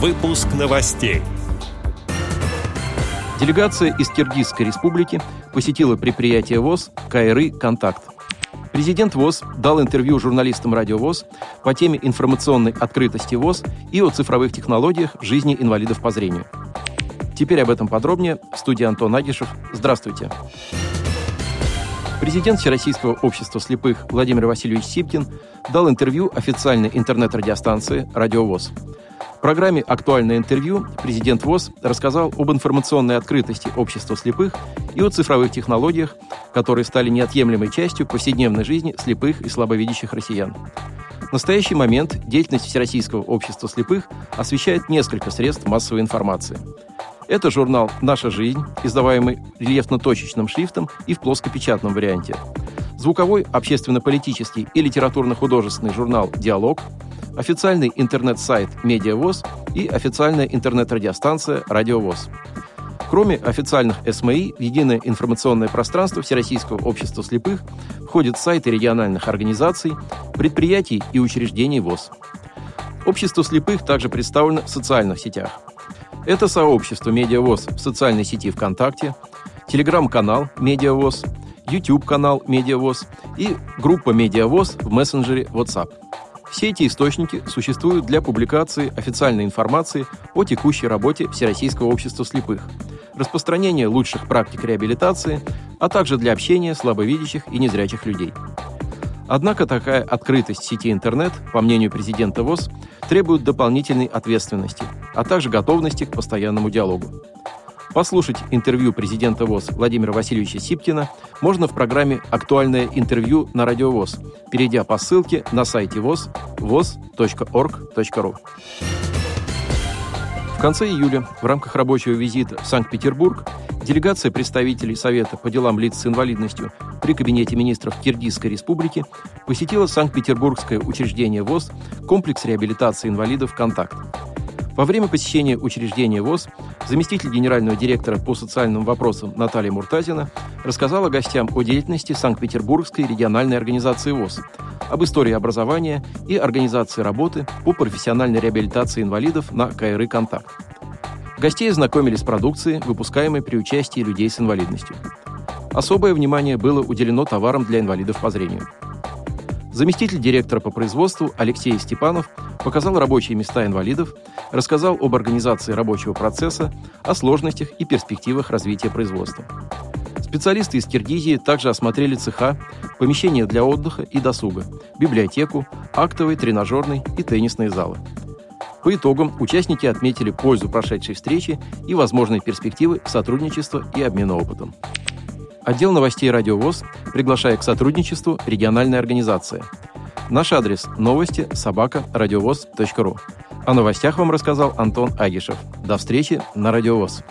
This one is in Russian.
Выпуск новостей. Делегация из Киргизской республики посетила предприятие ВОЗ «Кайры Контакт». Президент ВОЗ дал интервью журналистам Радио ВОЗ по теме информационной открытости ВОЗ и о цифровых технологиях жизни инвалидов по зрению. Теперь об этом подробнее. В студии Антон Агишев. Здравствуйте. Президент Всероссийского общества слепых Владимир Васильевич Сипкин дал интервью официальной интернет-радиостанции «Радио ВОЗ». В программе «Актуальное интервью» президент ВОЗ рассказал об информационной открытости общества слепых и о цифровых технологиях, которые стали неотъемлемой частью повседневной жизни слепых и слабовидящих россиян. В настоящий момент деятельность Всероссийского общества слепых освещает несколько средств массовой информации. Это журнал «Наша жизнь», издаваемый рельефно-точечным шрифтом и в плоскопечатном варианте. Звуковой, общественно-политический и литературно-художественный журнал «Диалог», официальный интернет-сайт «Медиавоз» и официальная интернет-радиостанция «Радиовоз». Кроме официальных СМИ, в единое информационное пространство Всероссийского общества слепых входят сайты региональных организаций, предприятий и учреждений ВОЗ. Общество слепых также представлено в социальных сетях. Это сообщество «Медиавоз» в социальной сети ВКонтакте, телеграм-канал «Медиавоз», YouTube-канал «Медиавоз» и группа «Медиавоз» в мессенджере WhatsApp – все эти источники существуют для публикации официальной информации о текущей работе Всероссийского общества слепых, распространения лучших практик реабилитации, а также для общения слабовидящих и незрячих людей. Однако такая открытость сети интернет, по мнению президента ВОЗ, требует дополнительной ответственности, а также готовности к постоянному диалогу. Послушать интервью президента ВОЗ Владимира Васильевича Сипкина можно в программе «Актуальное интервью» на Радио ВОЗ, перейдя по ссылке на сайте ВОЗ voz.org.ru. В конце июля в рамках рабочего визита в Санкт-Петербург делегация представителей Совета по делам лиц с инвалидностью при Кабинете министров Киргизской республики посетила Санкт-Петербургское учреждение ВОЗ комплекс реабилитации инвалидов «Контакт». Во время посещения учреждения ВОЗ заместитель генерального директора по социальным вопросам Наталья Муртазина рассказала гостям о деятельности Санкт-Петербургской региональной организации ВОЗ, об истории образования и организации работы по профессиональной реабилитации инвалидов на КРИ «Контакт». Гостей знакомили с продукцией, выпускаемой при участии людей с инвалидностью. Особое внимание было уделено товарам для инвалидов по зрению – Заместитель директора по производству Алексей Степанов показал рабочие места инвалидов, рассказал об организации рабочего процесса, о сложностях и перспективах развития производства. Специалисты из Киргизии также осмотрели цеха, помещения для отдыха и досуга, библиотеку, актовый, тренажерный и теннисные залы. По итогам участники отметили пользу прошедшей встречи и возможные перспективы сотрудничества и обмена опытом. Отдел новостей «Радиовоз» приглашает к сотрудничеству региональной организации. Наш адрес – новости собака радиовоз.ру. О новостях вам рассказал Антон Агишев. До встречи на «Радиовоз».